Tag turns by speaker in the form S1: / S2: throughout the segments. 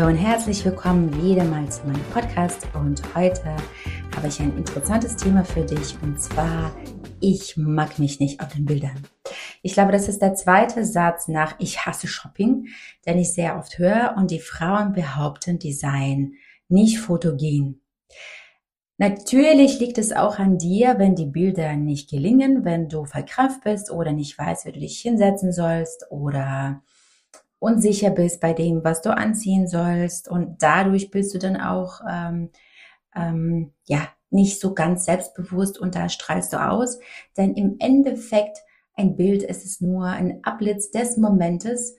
S1: Hallo und herzlich willkommen wieder mal zu meinem Podcast und heute habe ich ein interessantes Thema für dich und zwar ich mag mich nicht auf den Bildern. Ich glaube, das ist der zweite Satz nach ich hasse Shopping, den ich sehr oft höre und die Frauen behaupten, die seien nicht fotogen. Natürlich liegt es auch an dir, wenn die Bilder nicht gelingen, wenn du verkraft bist oder nicht weißt, wie du dich hinsetzen sollst oder unsicher bist bei dem, was du anziehen sollst und dadurch bist du dann auch ähm, ähm, ja nicht so ganz selbstbewusst und da strahlst du aus, denn im Endeffekt ein Bild ist es nur ein Ablitz des Momentes,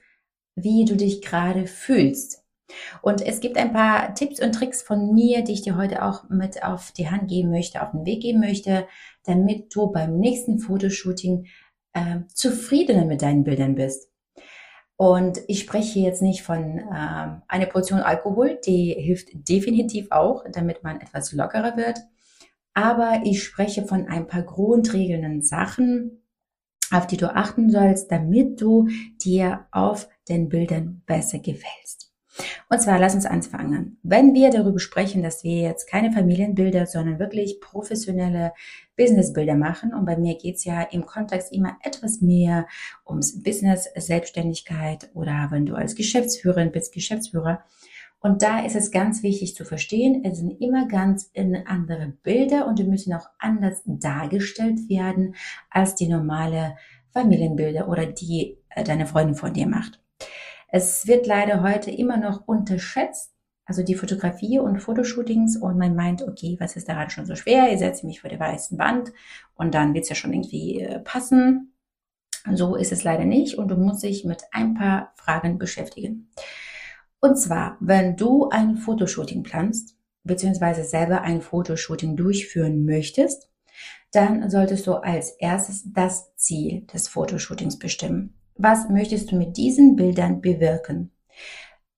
S1: wie du dich gerade fühlst. Und es gibt ein paar Tipps und Tricks von mir, die ich dir heute auch mit auf die Hand geben möchte, auf den Weg geben möchte, damit du beim nächsten Fotoshooting äh, zufriedener mit deinen Bildern bist. Und ich spreche jetzt nicht von äh, einer Portion Alkohol, die hilft definitiv auch, damit man etwas lockerer wird. Aber ich spreche von ein paar grundregelnden Sachen, auf die du achten sollst, damit du dir auf den Bildern besser gefällst. Und zwar lass uns anfangen. Wenn wir darüber sprechen, dass wir jetzt keine Familienbilder, sondern wirklich professionelle Businessbilder machen, und bei mir geht's ja im Kontext immer etwas mehr ums Business, Selbstständigkeit oder wenn du als Geschäftsführerin bist, Geschäftsführer. Und da ist es ganz wichtig zu verstehen, es sind immer ganz andere Bilder und die müssen auch anders dargestellt werden als die normale Familienbilder oder die äh, deine Freundin von dir macht. Es wird leider heute immer noch unterschätzt, also die Fotografie und Fotoshootings und man meint, okay, was ist daran schon so schwer? Ich setze mich vor der weißen Wand und dann wird es ja schon irgendwie äh, passen. So ist es leider nicht und du musst dich mit ein paar Fragen beschäftigen. Und zwar, wenn du ein Fotoshooting planst, beziehungsweise selber ein Fotoshooting durchführen möchtest, dann solltest du als erstes das Ziel des Fotoshootings bestimmen. Was möchtest du mit diesen Bildern bewirken?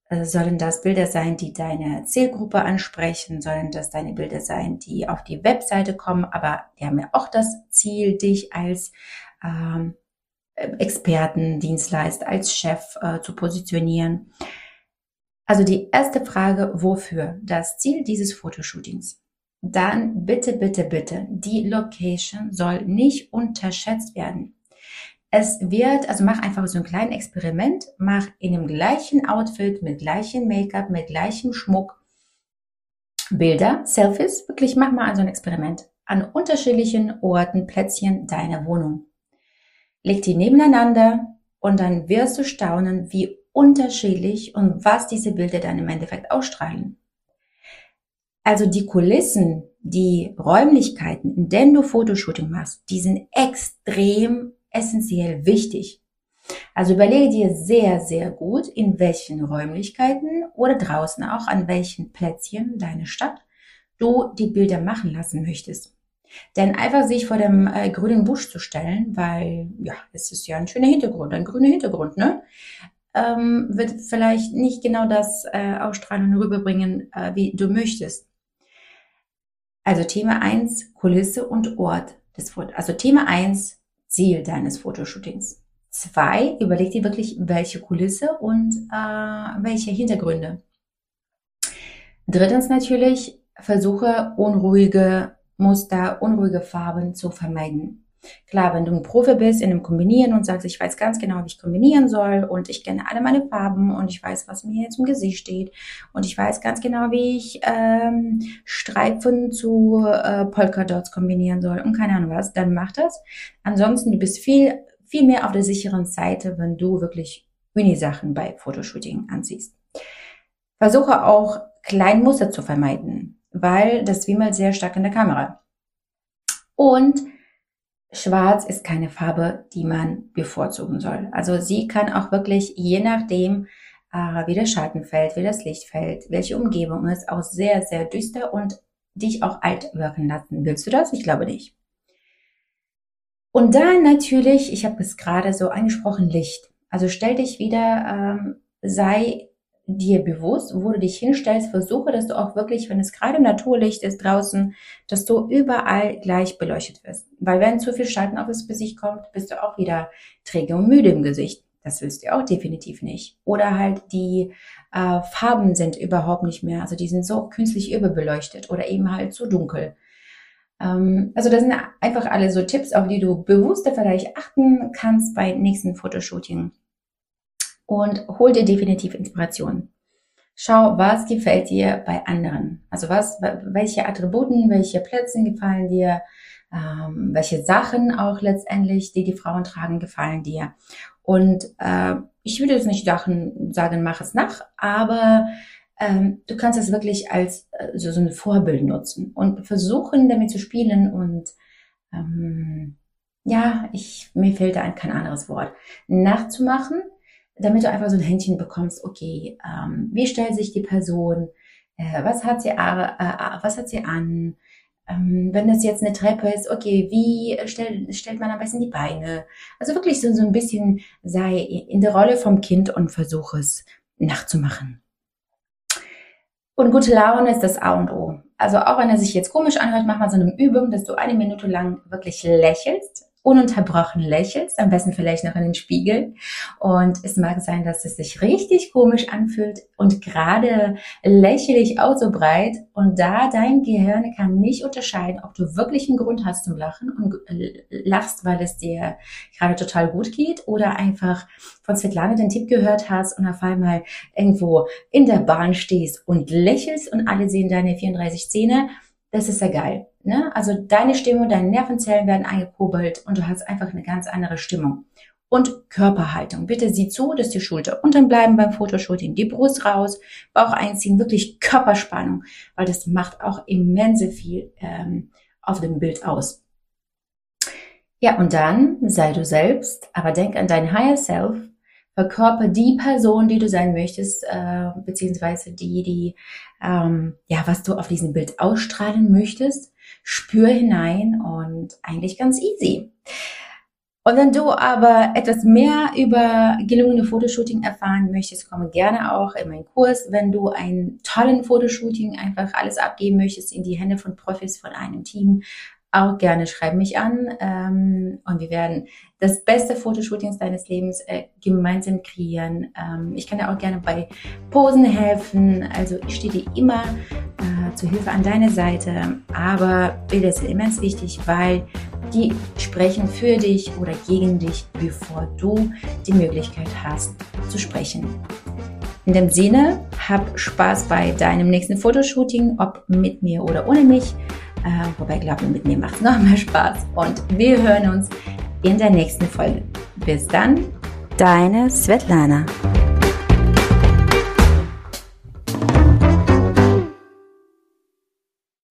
S1: Äh, sollen das Bilder sein, die deine Zielgruppe ansprechen? Sollen das deine Bilder sein, die auf die Webseite kommen? Aber die haben ja auch das Ziel, dich als ähm, Experten, Dienstleister, als Chef äh, zu positionieren. Also die erste Frage, wofür? Das Ziel dieses Fotoshootings. Dann bitte, bitte, bitte, die Location soll nicht unterschätzt werden. Es wird, also mach einfach so ein kleines Experiment, mach in dem gleichen Outfit, mit gleichem Make-up, mit gleichem Schmuck Bilder, Selfies, wirklich mach mal so ein Experiment an unterschiedlichen Orten, Plätzchen deiner Wohnung. Leg die nebeneinander und dann wirst du staunen, wie unterschiedlich und was diese Bilder dann im Endeffekt ausstrahlen. Also die Kulissen, die Räumlichkeiten, in denen du Fotoshooting machst, die sind extrem essentiell wichtig. Also überlege dir sehr, sehr gut, in welchen Räumlichkeiten oder draußen auch an welchen Plätzchen deine Stadt du die Bilder machen lassen möchtest. Denn einfach sich vor dem äh, grünen Busch zu stellen, weil ja, es ist ja ein schöner Hintergrund, ein grüner Hintergrund, ne? Ähm, wird vielleicht nicht genau das äh, ausstrahlen und rüberbringen, äh, wie du möchtest. Also Thema eins Kulisse und Ort des Fotos. Also Thema eins Ziel deines Fotoshootings. Zwei, überleg dir wirklich, welche Kulisse und äh, welche Hintergründe. Drittens natürlich, versuche unruhige Muster, unruhige Farben zu vermeiden. Klar, wenn du ein Profi bist in dem Kombinieren und sagst, ich weiß ganz genau, wie ich kombinieren soll und ich kenne alle meine Farben und ich weiß, was mir jetzt im Gesicht steht und ich weiß ganz genau, wie ich ähm, Streifen zu äh, Polka-Dots kombinieren soll und keine Ahnung was, dann mach das. Ansonsten, du bist viel, viel mehr auf der sicheren Seite, wenn du wirklich Uni-Sachen bei Fotoshooting anziehst. Versuche auch kleine Muster zu vermeiden, weil das wimmelt sehr stark in der Kamera. Und Schwarz ist keine Farbe, die man bevorzugen soll. Also sie kann auch wirklich je nachdem äh, wie der Schatten fällt, wie das Licht fällt, welche Umgebung ist, auch sehr, sehr düster und dich auch alt wirken lassen. Willst du das? Ich glaube nicht. Und dann natürlich, ich habe es gerade so angesprochen, Licht. Also stell dich wieder, ähm, sei dir bewusst, wo du dich hinstellst, versuche, dass du auch wirklich, wenn es gerade Naturlicht ist draußen, dass du überall gleich beleuchtet wirst. Weil wenn zu viel Schatten auf das Gesicht kommt, bist du auch wieder träge und müde im Gesicht. Das willst du auch definitiv nicht. Oder halt die äh, Farben sind überhaupt nicht mehr, also die sind so künstlich überbeleuchtet oder eben halt zu dunkel. Ähm, also das sind einfach alle so Tipps, auf die du bewusster vielleicht achten kannst bei nächsten Fotoshooting. Und hol dir definitiv Inspiration. Schau, was gefällt dir bei anderen. Also was, welche Attributen, welche Plätze gefallen dir, ähm, welche Sachen auch letztendlich, die die Frauen tragen, gefallen dir. Und äh, ich würde jetzt nicht sagen, mach es nach, aber ähm, du kannst es wirklich als äh, so, so ein Vorbild nutzen und versuchen, damit zu spielen und ähm, ja, ich, mir fehlt da kein anderes Wort, nachzumachen, damit du einfach so ein Händchen bekommst, okay, ähm, wie stellt sich die Person, äh, was hat sie, äh, was hat sie an, ähm, wenn das jetzt eine Treppe ist, okay, wie stellt, stellt man am besten die Beine? Also wirklich so, so ein bisschen sei in der Rolle vom Kind und versuche es nachzumachen. Und gute Laune ist das A und O. Also auch wenn er sich jetzt komisch anhört, mach mal so eine Übung, dass du eine Minute lang wirklich lächelst ununterbrochen lächelst, am besten vielleicht noch in den Spiegel. Und es mag sein, dass es sich richtig komisch anfühlt und gerade lächle ich auch so breit und da dein Gehirn kann nicht unterscheiden, ob du wirklich einen Grund hast zum Lachen und lachst, weil es dir gerade total gut geht oder einfach von Svetlana den Tipp gehört hast und auf einmal irgendwo in der Bahn stehst und lächelst und alle sehen deine 34 Zähne das ist ja geil. Ne? Also deine Stimmung, deine Nervenzellen werden eingekurbelt und du hast einfach eine ganz andere Stimmung. Und Körperhaltung. Bitte sieh zu, dass die Schulter unten bleiben beim Fotoshooting, die Brust raus, Bauch einziehen, wirklich Körperspannung, weil das macht auch immense viel ähm, auf dem Bild aus. Ja, und dann sei du selbst, aber denk an dein Higher Self, verkörper die Person, die du sein möchtest, äh, beziehungsweise die, die, ähm, ja, was du auf diesem Bild ausstrahlen möchtest. Spür hinein und eigentlich ganz easy. Und wenn du aber etwas mehr über gelungene Fotoshooting erfahren möchtest, komme gerne auch in meinen Kurs. Wenn du einen tollen Fotoshooting einfach alles abgeben möchtest in die Hände von Profis von einem Team, auch gerne schreib mich an ähm, und wir werden das beste Fotoshootings deines Lebens äh, gemeinsam kreieren. Ähm, ich kann dir auch gerne bei Posen helfen. Also ich stehe dir immer äh, zur Hilfe an deiner Seite. Aber Bilder sind immens wichtig, weil die sprechen für dich oder gegen dich, bevor du die Möglichkeit hast zu sprechen. In dem Sinne, hab Spaß bei deinem nächsten Fotoshooting, ob mit mir oder ohne mich. Äh, wobei, glaube ich, mit mir macht es noch mehr Spaß. Und wir hören uns in der nächsten Folge. Bis dann, deine Svetlana.